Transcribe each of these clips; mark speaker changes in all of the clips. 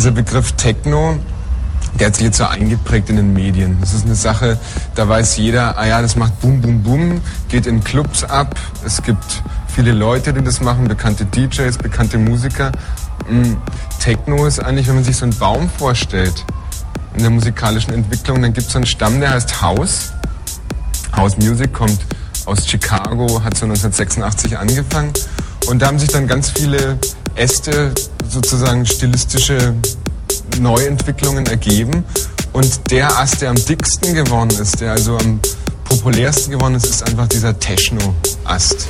Speaker 1: dieser Begriff Techno, der hat sich jetzt so eingeprägt in den Medien. Das ist eine Sache, da weiß jeder, ah ja, das macht Boom, Boom, Boom, geht in Clubs ab. Es gibt viele Leute, die das machen, bekannte DJs, bekannte Musiker. Mm, Techno ist eigentlich, wenn man sich so einen Baum vorstellt in der musikalischen Entwicklung, dann gibt es so einen Stamm, der heißt House. House Music kommt aus Chicago, hat so 1986 angefangen. Und da haben sich dann ganz viele Äste, sozusagen stilistische Neuentwicklungen ergeben. Und der Ast, der am dicksten geworden ist, der also am populärsten geworden ist, ist einfach dieser Techno-Ast.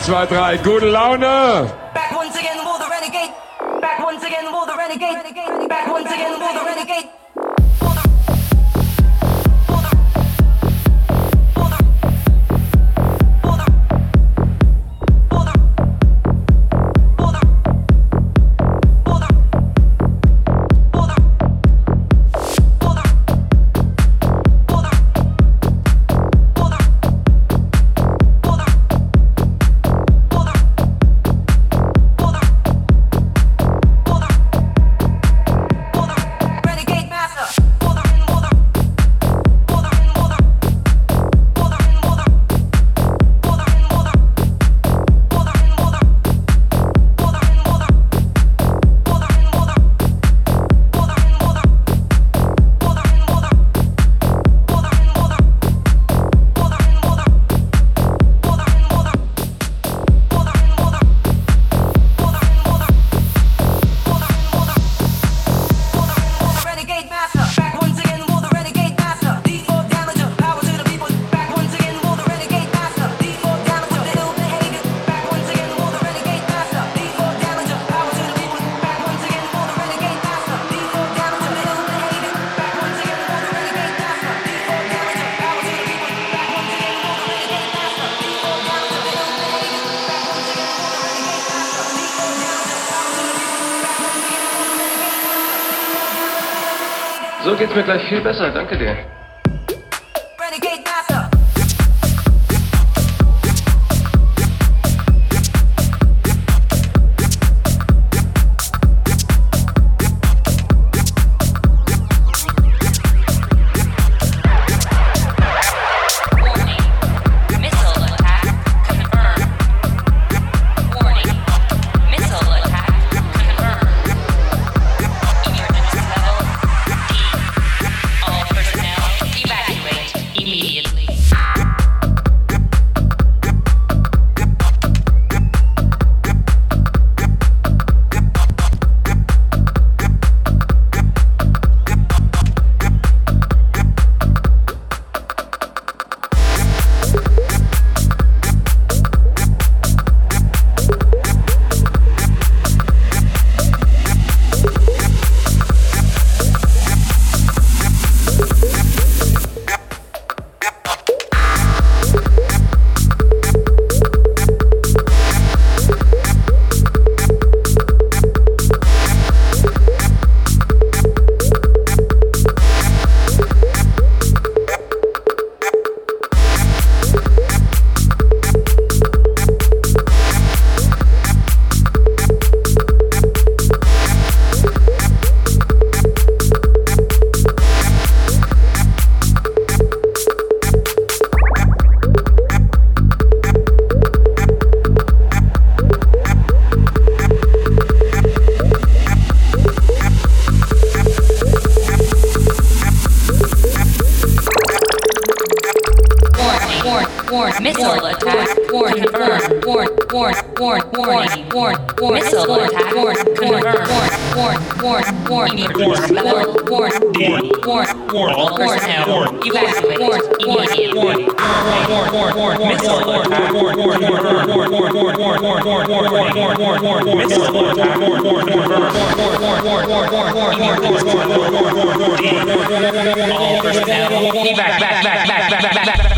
Speaker 2: 1, 2, 3, gute Laune!
Speaker 3: geht's mir gleich viel besser, danke dir.
Speaker 4: force, force, force, force, force, force, force, personnel, evacuate, force, force, missile, all personnel, evac, back, back, back, back, back, back.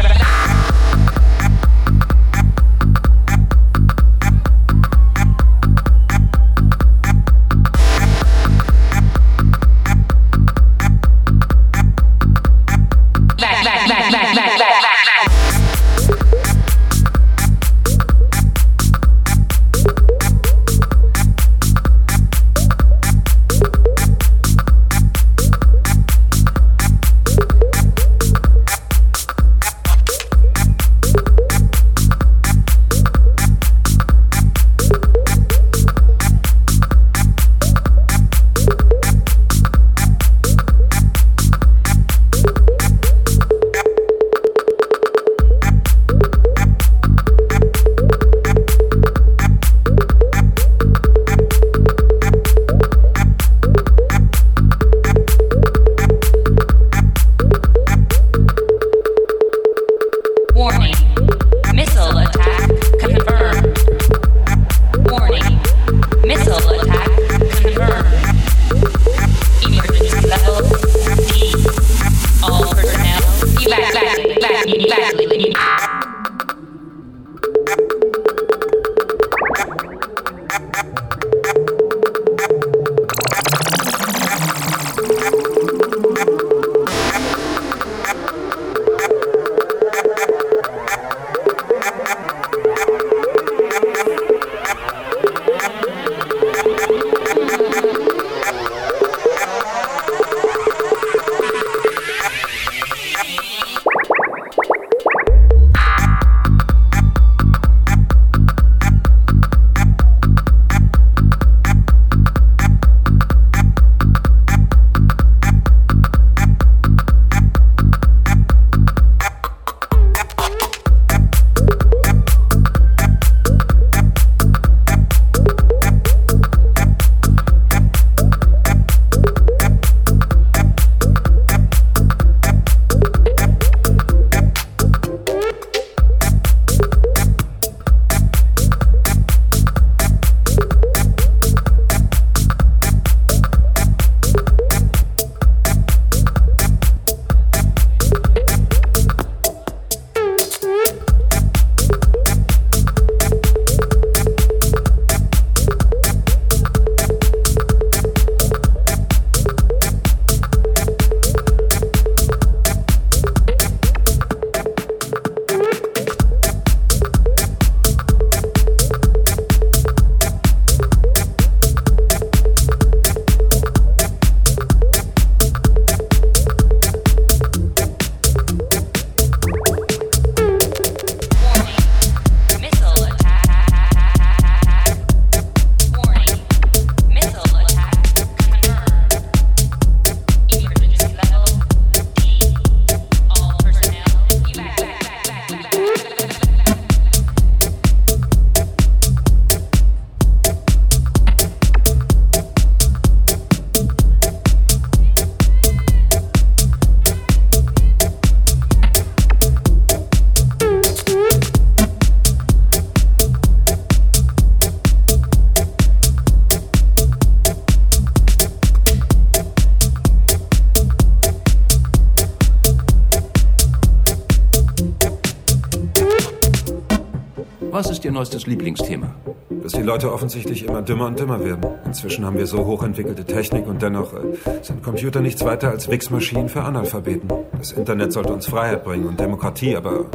Speaker 5: Neuestes Lieblingsthema?
Speaker 6: Dass die Leute offensichtlich immer dümmer und dümmer werden. Inzwischen haben wir so hochentwickelte Technik und dennoch äh, sind Computer nichts weiter als Wichsmaschinen für Analphabeten. Das Internet sollte uns Freiheit bringen und Demokratie, aber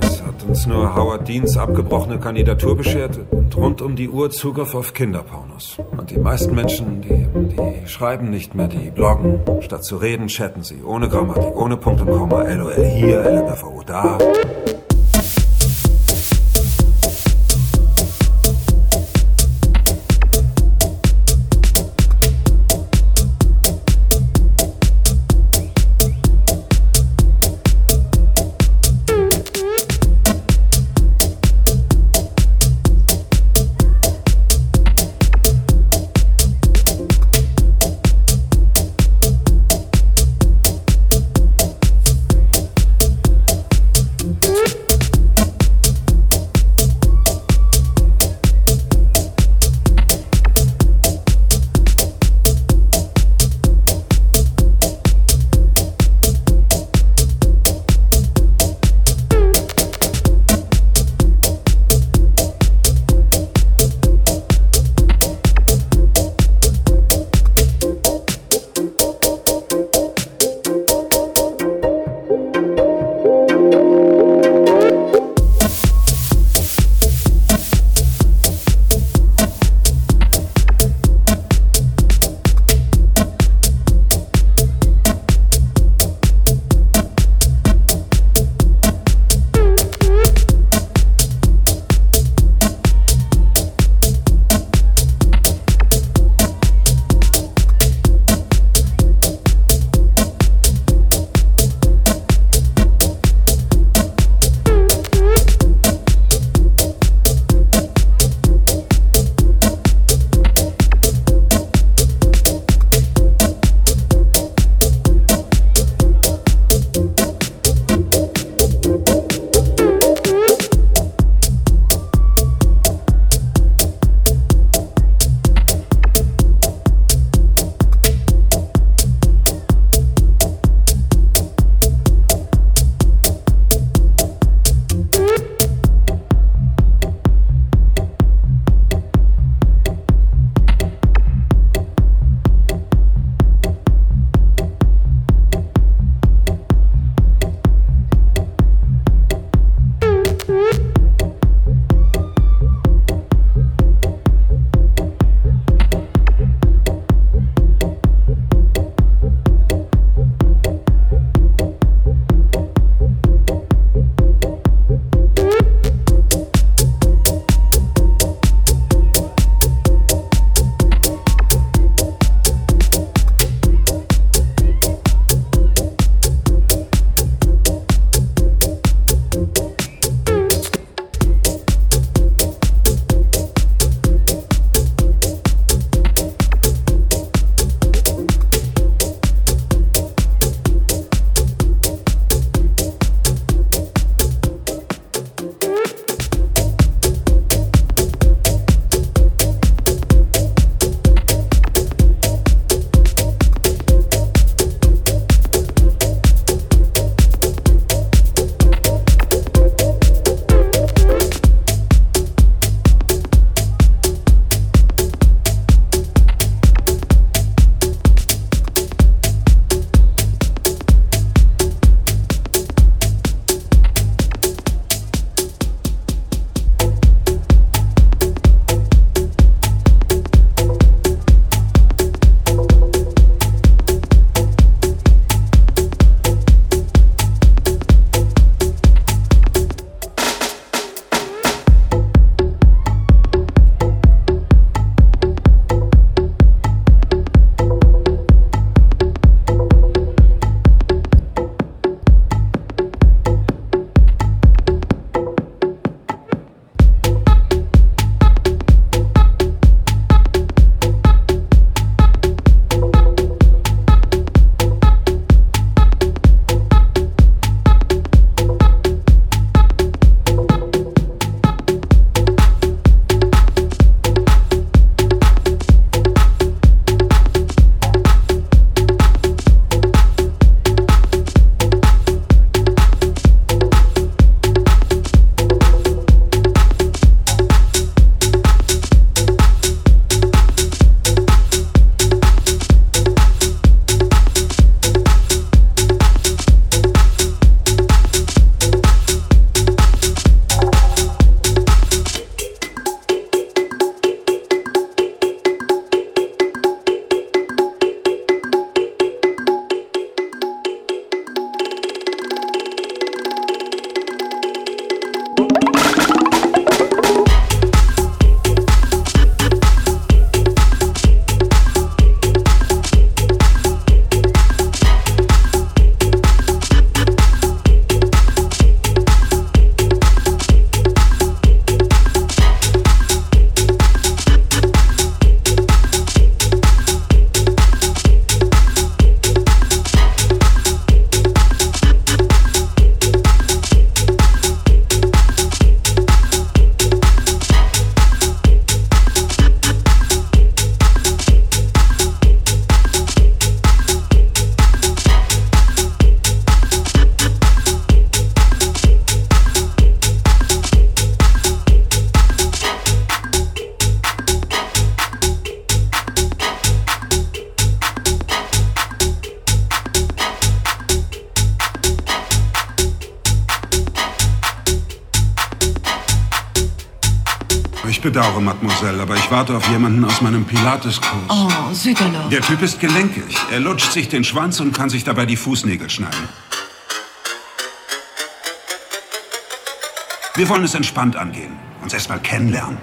Speaker 6: es hat uns nur Howard Deans abgebrochene Kandidatur beschert und rund um die Uhr Zugriff auf Kinderpornos. Und die meisten Menschen, die, die schreiben nicht mehr, die bloggen. Statt zu reden, chatten sie. Ohne Grammatik, ohne Punkt und Komma. LOL hier, LMFAO da.
Speaker 5: Bedauere, Mademoiselle, aber ich warte auf jemanden aus meinem Pilates-Kurs.
Speaker 7: Oh, Süderloh.
Speaker 5: Der Typ ist gelenkig. Er lutscht sich den Schwanz und kann sich dabei die Fußnägel schneiden. Wir wollen es entspannt angehen. Uns erstmal kennenlernen.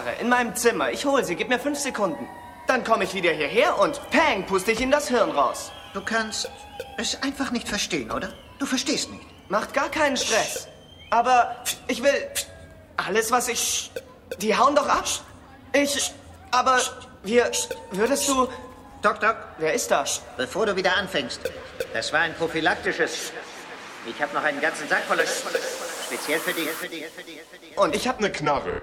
Speaker 8: Habe Knarre in meinem Zimmer. Ich hol sie, gib mir fünf Sekunden. Dann komme ich wieder hierher und pang, puste ich in das Hirn raus.
Speaker 9: Du kannst es einfach nicht verstehen, oder? Du verstehst nicht.
Speaker 8: Macht gar keinen Stress. Aber ich will alles, was ich. Die hauen doch ab. Ich. Aber wir. Würdest du.
Speaker 9: Doc, Doc,
Speaker 8: Wer ist das?
Speaker 9: bevor du wieder anfängst. Das war ein prophylaktisches. Ich habe noch einen ganzen Sack voller. Speziell für dich.
Speaker 8: Und ich hab
Speaker 2: Eine Knarre.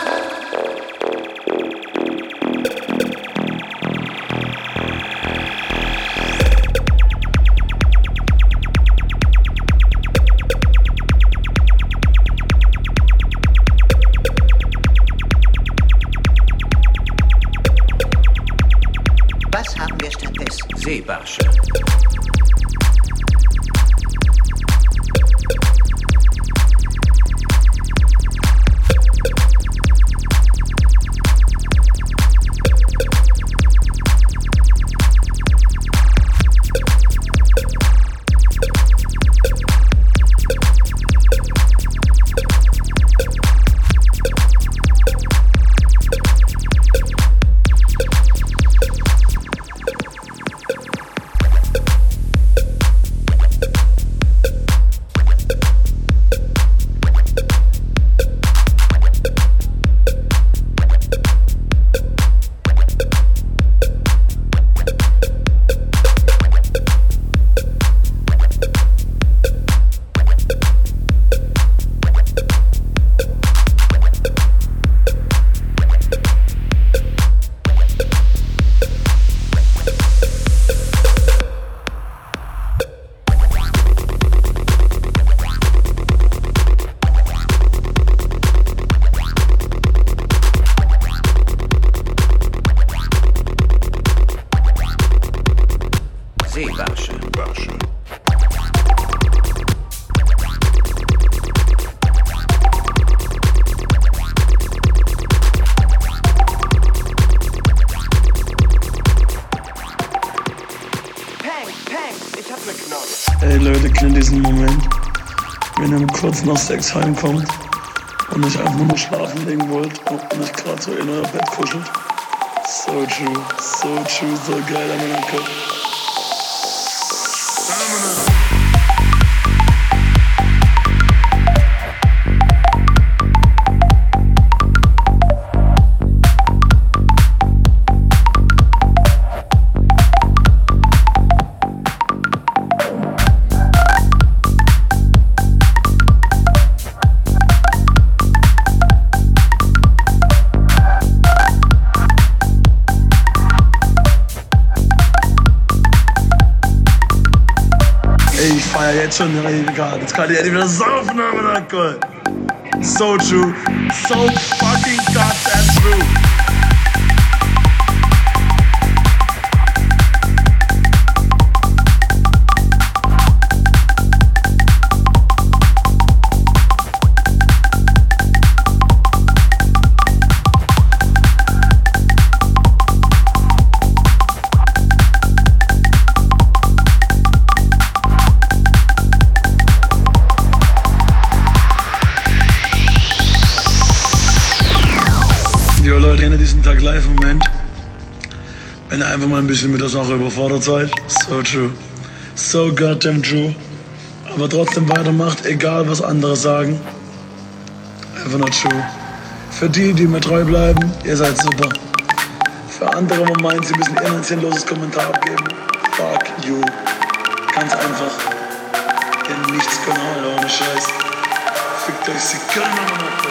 Speaker 10: Nach Sex heimkommt und euch einfach nur schlafen legen wollt und euch gerade so in euer Bett kuschelt. So true, so true, so geil, mein Kopf. Ich feier jetzt schon den Redegrad. Jetzt kann ich endlich wieder saufen, mein Alkohol. So true. So fucking goddamn true. Bisschen mit der Sache überfordert seid. So true. So goddamn true. Aber trotzdem weitermacht, egal was andere sagen. Einfach not true. Für die, die mir treu bleiben, ihr seid super. Für andere, wo meinen, sie müssen ihr ein sinnloses Kommentar abgeben. Fuck you. Ganz einfach. Ihr nichts Alter, ohne Scheiß. Fickt euch, sie können aber.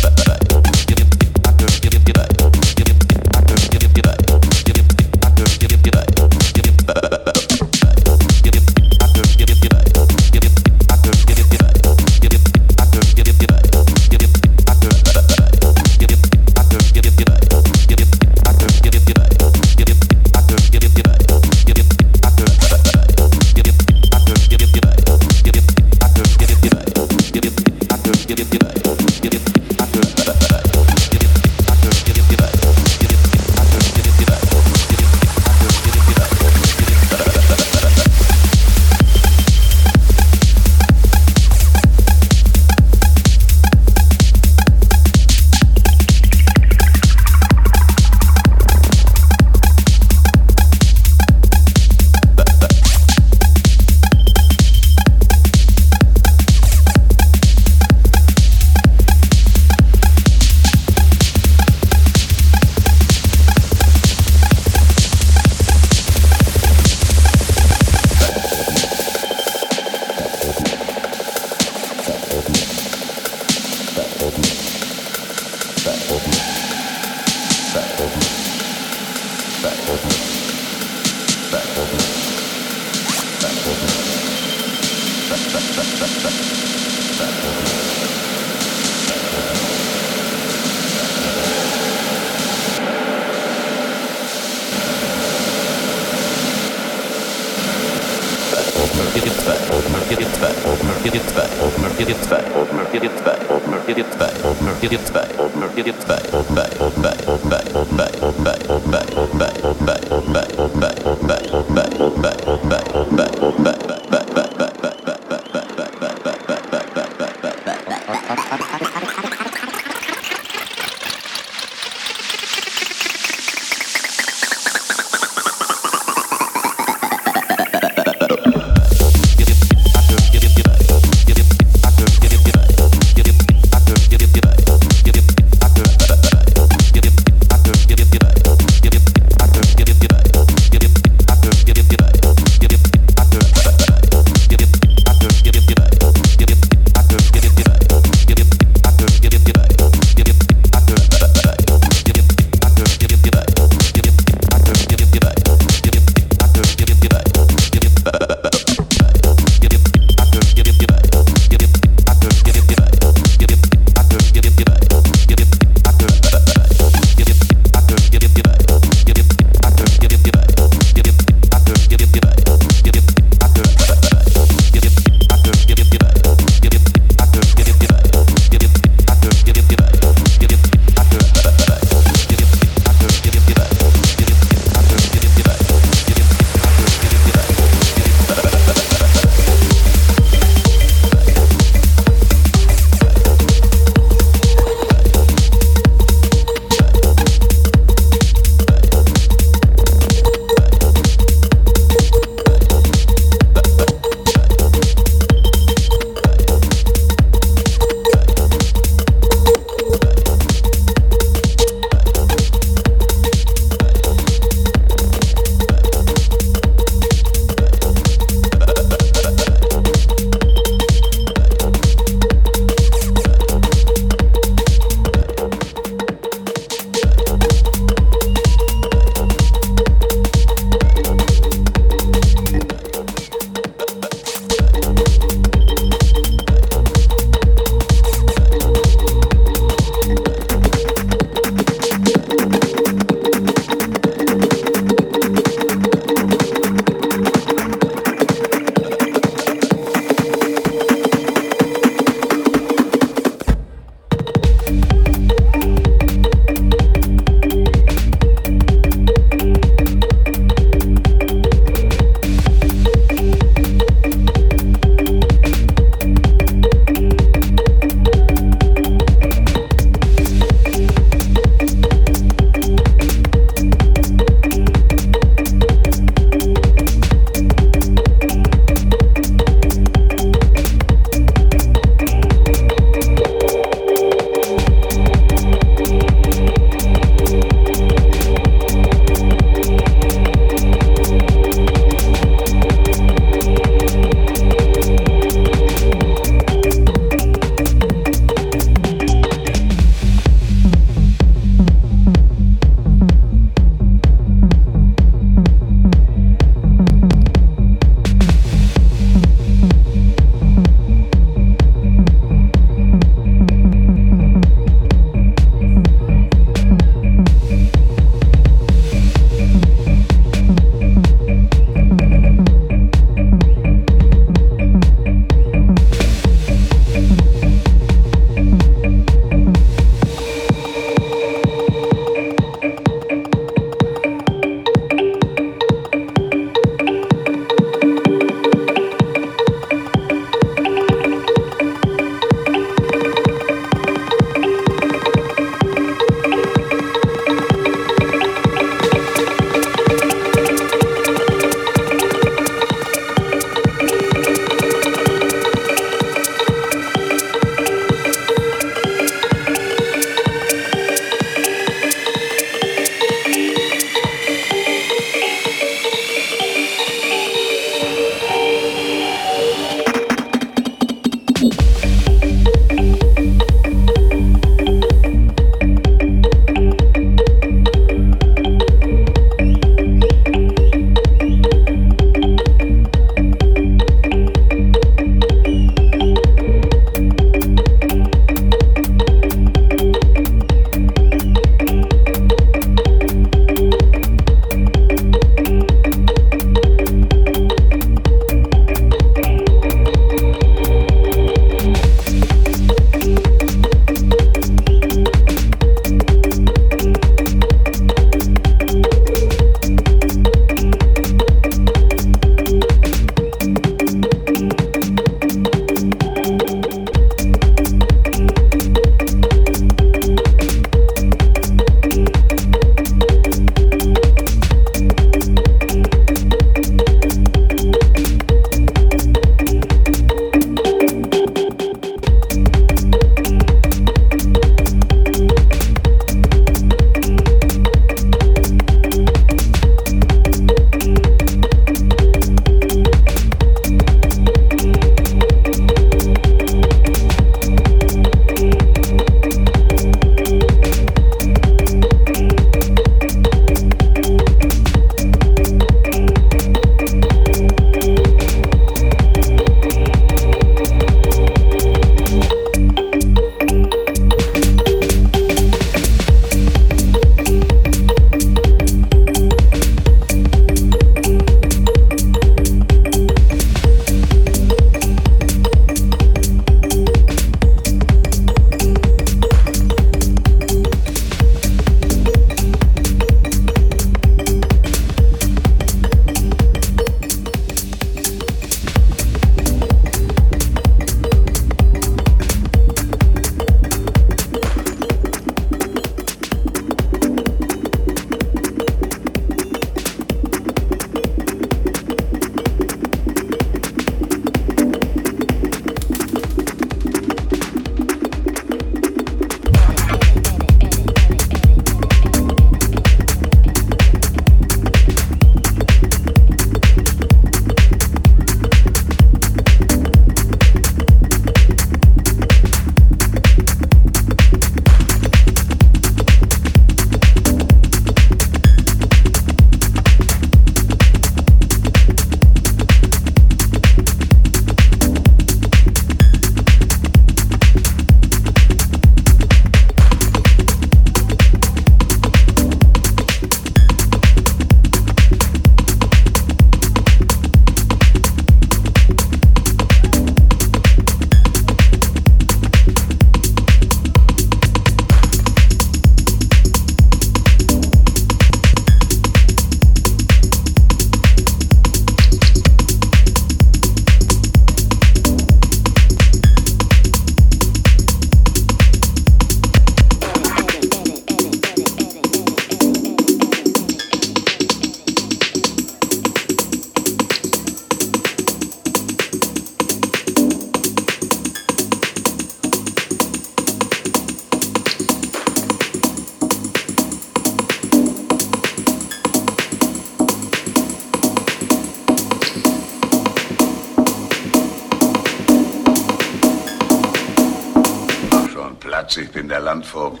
Speaker 11: folk.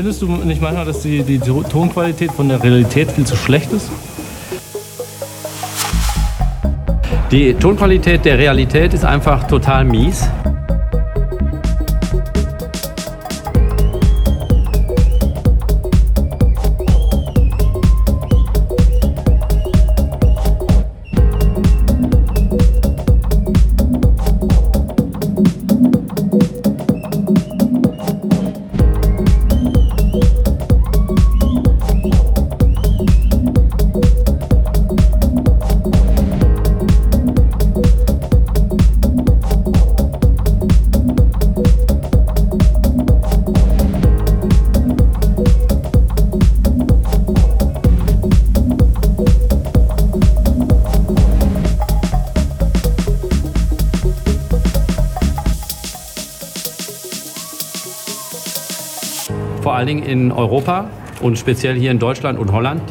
Speaker 12: Findest du nicht manchmal, dass die, die Tonqualität von der Realität viel zu schlecht ist?
Speaker 13: Die Tonqualität der Realität ist einfach total mies. Dingen in Europa und speziell hier in Deutschland und Holland.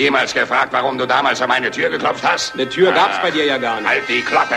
Speaker 11: Jemals gefragt, warum du damals an meine Tür geklopft hast?
Speaker 14: Eine Tür gab's bei dir ja gar nicht.
Speaker 11: Halt die Klappe!